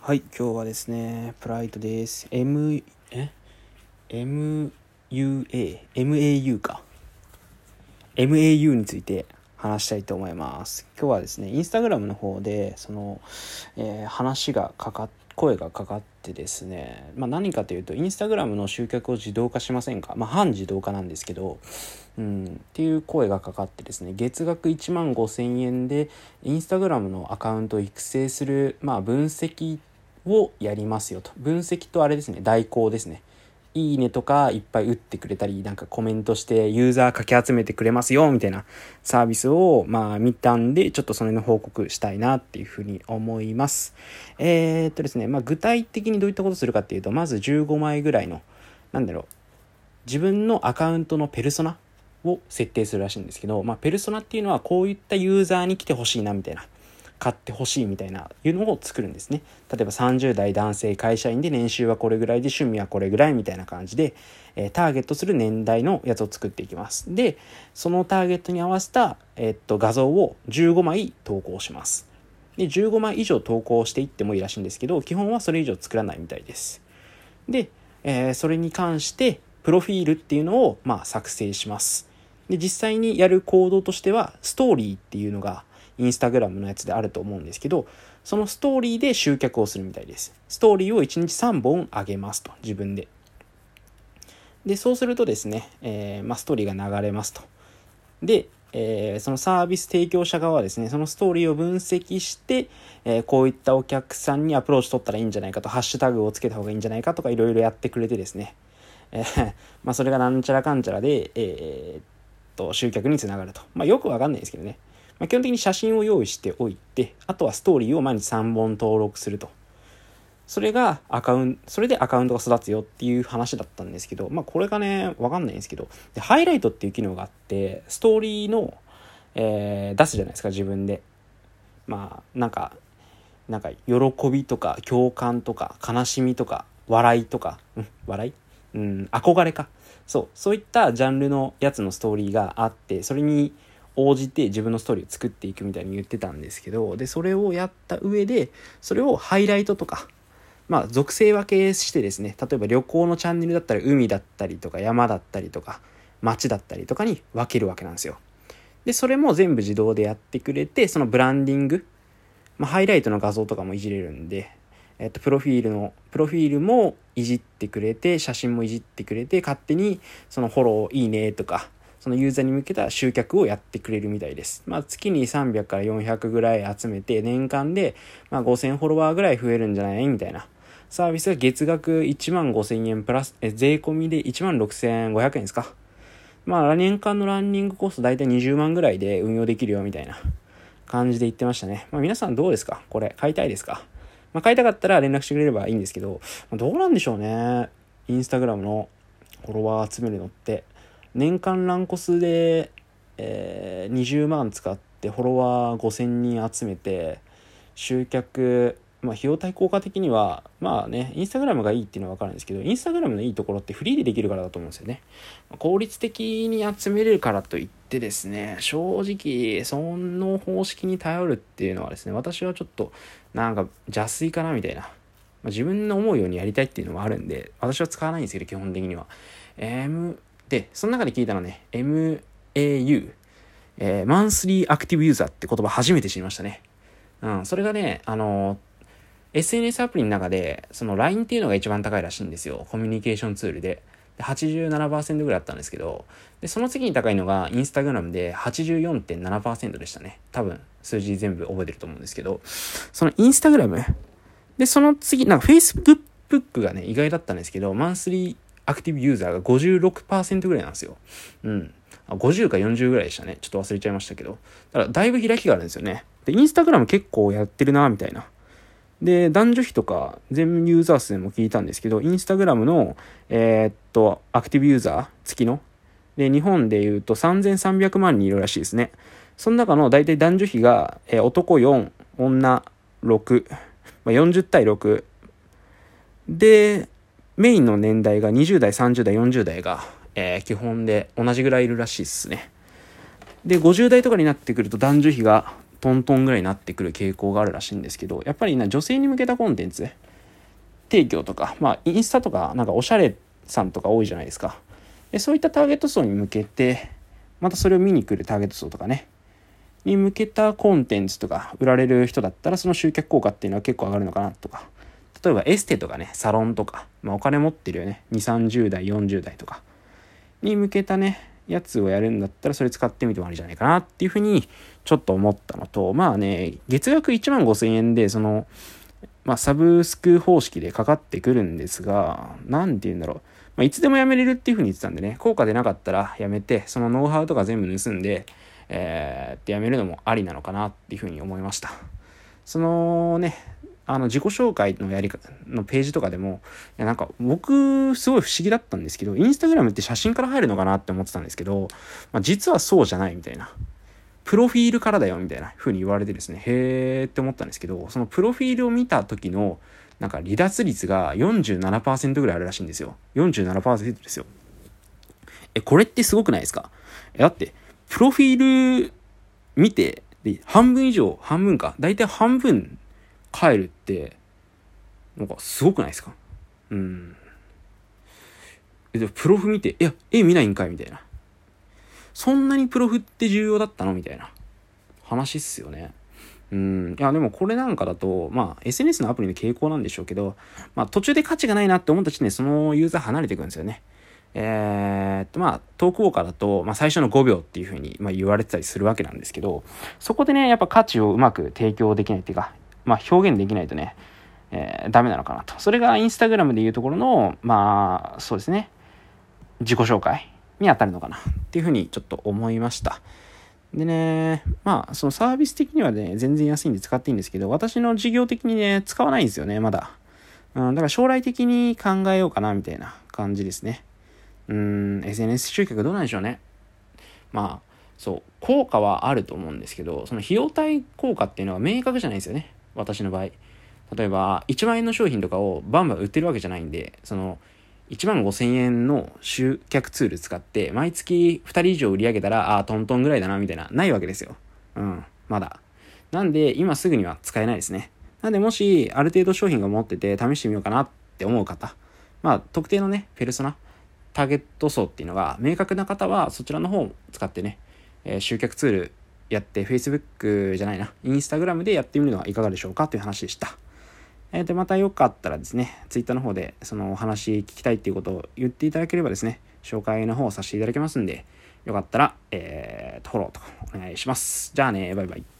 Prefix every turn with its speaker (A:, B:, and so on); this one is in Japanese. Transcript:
A: はい、今日はですね、プライドです。M、え ?MUA、MAU か。MAU について話したいと思います。今日はですね、インスタグラムの方で、その、えー話がかかっ、声がかかってですね、まあ何かというと、インスタグラムの集客を自動化しませんか？まあ半自動化なんですけど、うん、っていう声がかかってですね月額1万5000円でインスタグラムのアカウントを育成する、まあ、分析をやりますよと。分析とあれですね代行ですね。いいねとかいっぱい打ってくれたりなんかコメントしてユーザーかき集めてくれますよみたいなサービスをまあ見たんでちょっとそれの報告したいなっていうふうに思います。えー、っとですねまあ具体的にどういったことするかっていうとまず15枚ぐらいのなんだろう自分のアカウントのペルソナを設定するらしいんですけど、まあ、ペルソナっていうのはこういったユーザーに来てほしいなみたいな。買ってほしいみたいないうのを作るんですね。例えば30代男性会社員で年収はこれぐらいで趣味はこれぐらいみたいな感じで、えーターゲットする年代のやつを作っていきます。でそのターゲットに合わせた、えーっと画像を15枚投稿します。で15枚以上投稿していってもいいらしいんですけど基本はそれ以上作らないみたいです。で、えーそれに関してプロフィールっていうのを、まあ、作成します。で実際にやる行動としてはストーリーっていうのがインスタグラムのやつであると思うんですけどそのストーリーで集客をするみたいです。ストーリーを1日3本上げますと自分で。でそうするとですね、えーまあ、ストーリーが流れますと。で、えーそのサービス提供者側はですねそのストーリーを分析して、えーこういったお客さんにアプローチ取ったらいいんじゃないかとハッシュタグをつけた方がいいんじゃないかとかいろいろやってくれてですね。えーまあ、それがなんちゃらかんちゃらで、えーっと集客につながると、まあ、よくわかんないですけどね、まあ、基本的に写真を用意しておいてあとはストーリーを毎日3本登録すると。それがアカウントそれでアカウントが育つよっていう話だったんですけどまあこれがねわかんないんですけどでハイライトっていう機能があってストーリーの、えー出すじゃないですか自分で。まあなんかなんか喜びとか共感とか悲しみとか笑いとか、うん、笑い？うん、憧れか。そう、そういったジャンルのやつのストーリーがあって、それに応じて自分のストーリーを作っていくみたいに言ってたんですけど、で、それをやった上で、それをハイライトとか、まあ、属性分けしてですね、例えば旅行のチャンネルだったら海だったりとか山だったりとか、街だったりとかに分けるわけなんですよ。で、それも全部自動でやってくれて、そのブランディング、まあ、ハイライトの画像とかもいじれるんで、えっと、プロフィールの、プロフィールもいじってくれて、写真もいじってくれて、勝手にそのフォローいいねとか、そのユーザーに向けた集客をやってくれるみたいです。まあ、月に300から400ぐらい集めて、年間で、まあ、5000フォロワーぐらい増えるんじゃない？みたいな。サービスが月額1万5000円プラス、え税込みで1万6500円ですか？まあ、年間のランニングコスト大体20万ぐらいで運用できるよみたいな感じで言ってましたね。まあ、皆さんどうですか？これ、買いたいですか？まあ、買いたかったら連絡してくれればいいんですけど、どうなんでしょうね。インスタグラムのフォロワー集めるのって、年間ランコスで、えー20万使ってフォロワー5000人集めて、集客、まあ、費用対効果的には、まあね、インスタグラムがいいっていうのは分かるんですけど、インスタグラムのいいところってフリーでできるからだと思うんですよね。効率的に集めれるからといってですね、正直、その方式に頼るっていうのはですね、私はちょっと、なんか邪推かなみたいな。ま自分の思うようにやりたいっていうのもあるんで、私は使わないんですけど、基本的には。M、で、その中で聞いたのはね、MAU、えーマンスリーアクティブユーザーって言葉初めて知りましたね。うん、それがね、あの SNS アプリの中で、その LINE っていうのが一番高いらしいんですよ。コミュニケーションツールで。で87%ぐらいあったんですけど、で、その次に高いのが Instagram で84.7%でしたね。多分、数字全部覚えてると思うんですけど、その Instagram、で、その次、なんか Facebook がね、意外だったんですけど、マンスリーアクティブユーザーが56%ぐらいなんですよ。うん。50か40ぐらいでしたね。ちょっと忘れちゃいましたけど。だから、だいぶ開きがあるんですよね。で、インスタグラム結構やってるな、みたいな。で、男女比とか、全ユーザー数も聞いたんですけど、インスタグラムの、えーっと、アクティブユーザー付きの、で、日本で言うと3300万人いるらしいですね。その中の大体男女比が、えー男4、女6、まあ、40対6。で、メインの年代が20代、30代、40代が、えー基本で同じぐらいいるらしいですね。で、50代とかになってくると男女比がトントンぐらいになってくる傾向があるらしいんですけどやっぱりな女性に向けたコンテンツ提供とかまあインスタとかなんかおしゃれさんとか多いじゃないですかでそういったターゲット層に向けてまたそれを見に来るターゲット層とかねに向けたコンテンツとか売られる人だったらその集客効果っていうのは結構上がるのかなとか例えばエステとかねサロンとか、まあ、お金持ってるよね2 3 0代40代とかに向けたねやつをやるんだったらそれ使ってみてもありじゃないかなっていうふうにちょっと思ったのとまあね月額1万5000円でそのまあ、サブスク方式でかかってくるんですが、何て言うんだろう。まあ、いつでも辞めれるっていう風に言ってたんでね、効果出なかったら辞めて、そのノウハウとか全部盗んで、えー、って辞めるのもありなのかなっていう風に思いました。そのね、あの自己紹介のやり方のページとかでも、いやなんか僕すごい不思議だったんですけど、インスタグラムって写真から入るのかなって思ってたんですけど、まあ、実はそうじゃないみたいな。プロフィールからだよみたいな風に言われてですね、へーって思ったんですけど、そのプロフィールを見た時の、なんか離脱率が47%ぐらいあるらしいんですよ。47%ですよ。え、これってすごくないですか？え、だって、プロフィール見て、で、半分以上、半分か、だいたい半分帰るって、なんかすごくないですか？うん。でプロフ見て、いや、絵見ないんかいみたいな。そんなにプロフって重要だったの？みたいな話っすよね。うん。いや、でもこれなんかだと、まあ、SNS のアプリの傾向なんでしょうけど、まあ、途中で価値がないなって思った時点でそのユーザー離れていくんですよね。えー、っと、まあ、トークウォーカーだと、まあ、最初の5秒っていう風に、まあ、言われてたりするわけなんですけど、そこでね、やっぱ価値をうまく提供できないっていうか、まあ、表現できないとね、えー、ダメなのかなと。それがインスタグラムでいうところの、まあ、そうですね、自己紹介。に当たるのかなっていうふうにちょっと思いました。でね、まあ、そのサービス的にはね、全然安いんで使っていいんですけど、私の事業的にね、使わないんですよね、まだ。うん、だから将来的に考えようかな、みたいな感じですね。うん、SNS 集客どうなんでしょうね。まあ、そう、効果はあると思うんですけど、その費用対効果っていうのは明確じゃないですよね。私の場合。例えば、1万円の商品とかをバンバン売ってるわけじゃないんで、その、1万5千円の集客ツール使って、毎月2人以上売り上げたら、ああ、トントンぐらいだな、みたいな、ないわけですよ。うん、まだ。なんで、今すぐには使えないですね。なんで、もし、ある程度商品が持ってて、試してみようかなって思う方、まあ、特定のね、ペルソナ、ターゲット層っていうのが明確な方は、そちらの方を使ってね、えー、集客ツールやって、Facebook じゃないな、Instagram でやってみるのはいかがでしょうかという話でした。えー、で、またよかったらですね、Twitter の方でそのお話聞きたいっていうことを言っていただければですね、紹介の方をさせていただきますんで、よかったら、えー、フォローとお願いします。じゃあね、バイバイ。